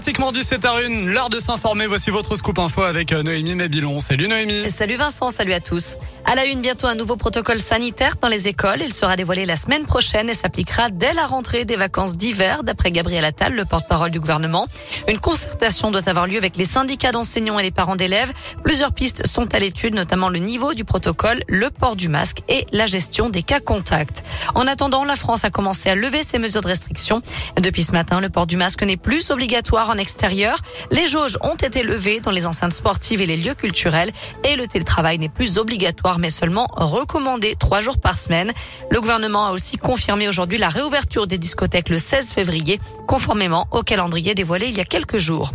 Pratiquement 17h01, l'heure de s'informer. Voici votre scoop info avec euh, Noémie Mébilon. Salut Noémie. Salut Vincent, salut à tous. À la une, bientôt un nouveau protocole sanitaire dans les écoles. Il sera dévoilé la semaine prochaine et s'appliquera dès la rentrée des vacances d'hiver, d'après Gabriel Attal, le porte-parole du gouvernement. Une concertation doit avoir lieu avec les syndicats d'enseignants et les parents d'élèves. Plusieurs pistes sont à l'étude, notamment le niveau du protocole, le port du masque et la gestion des cas contacts. En attendant, la France a commencé à lever ses mesures de restriction. Depuis ce matin, le port du masque n'est plus obligatoire en extérieur. Les jauges ont été levées dans les enceintes sportives et les lieux culturels et le télétravail n'est plus obligatoire mais seulement recommandé trois jours par semaine. Le gouvernement a aussi confirmé aujourd'hui la réouverture des discothèques le 16 février conformément au calendrier dévoilé il y a quelques jours.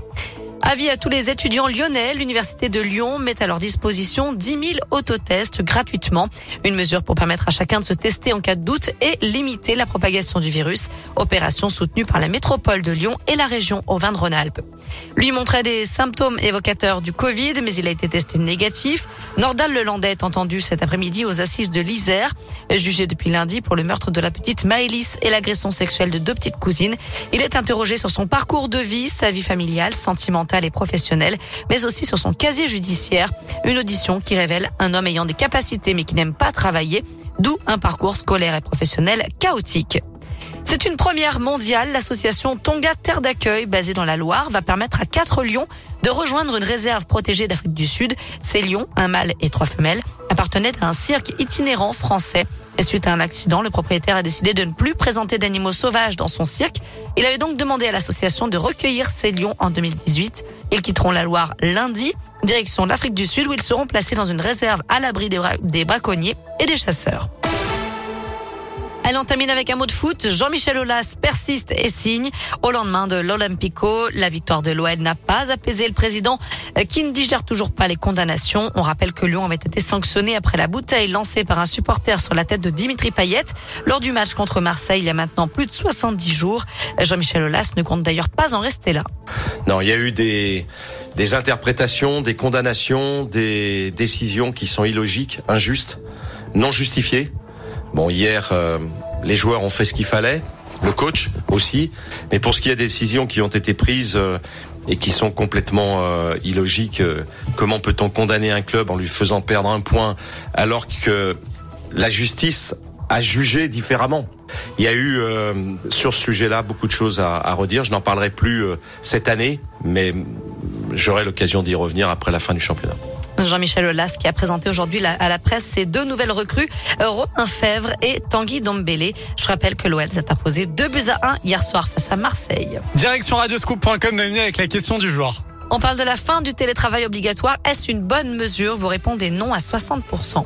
Avis à tous les étudiants lyonnais, l'Université de Lyon met à leur disposition 10 000 autotests gratuitement. Une mesure pour permettre à chacun de se tester en cas de doute et limiter la propagation du virus. Opération soutenue par la métropole de Lyon et la région Auvergne-Rhône-Alpes. Lui montrait des symptômes évocateurs du Covid, mais il a été testé négatif. Nordal Lelandais est entendu cet après-midi aux assises de l'Isère. Jugé depuis lundi pour le meurtre de la petite Maëlys et l'agression sexuelle de deux petites cousines. Il est interrogé sur son parcours de vie, sa vie familiale, sentimentale et professionnelle, mais aussi sur son casier judiciaire. Une audition qui révèle un homme ayant des capacités mais qui n'aime pas travailler, d'où un parcours scolaire et professionnel chaotique. C'est une première mondiale. L'association Tonga Terre d'accueil, basée dans la Loire, va permettre à quatre lions de rejoindre une réserve protégée d'Afrique du Sud. Ces lions, un mâle et trois femelles, appartenaient à un cirque itinérant français. Et suite à un accident, le propriétaire a décidé de ne plus présenter d'animaux sauvages dans son cirque. Il avait donc demandé à l'association de recueillir ces lions en 2018. Ils quitteront la Loire lundi, direction l'Afrique du Sud, où ils seront placés dans une réserve à l'abri des braconniers et des chasseurs. Elle en termine avec un mot de foot. Jean-Michel Aulas persiste et signe. Au lendemain de l'Olympico, la victoire de l'OL n'a pas apaisé le président euh, qui ne digère toujours pas les condamnations. On rappelle que Lyon avait été sanctionné après la bouteille lancée par un supporter sur la tête de Dimitri Payet lors du match contre Marseille il y a maintenant plus de 70 jours. Jean-Michel Aulas ne compte d'ailleurs pas en rester là. Non, il y a eu des, des interprétations, des condamnations, des décisions qui sont illogiques, injustes, non justifiées. Bon, hier, euh, les joueurs ont fait ce qu'il fallait, le coach aussi. Mais pour ce qui est des décisions qui ont été prises euh, et qui sont complètement euh, illogiques, comment peut-on condamner un club en lui faisant perdre un point alors que la justice a jugé différemment? Il y a eu sur ce sujet-là beaucoup de choses à, à redire. Je n'en parlerai plus cette année, mais j'aurai l'occasion d'y revenir après la fin du championnat. Jean-Michel Aulas qui a présenté aujourd'hui à la presse ses deux nouvelles recrues, Romain Fèvre et Tanguy Dombélé. Je rappelle que l'OL s'est imposé 2 buts à 1 hier soir face à Marseille. Direction radioscoop.com avec la question du jour. On parle de la fin du télétravail obligatoire. Est-ce une bonne mesure? Vous répondez non à 60%.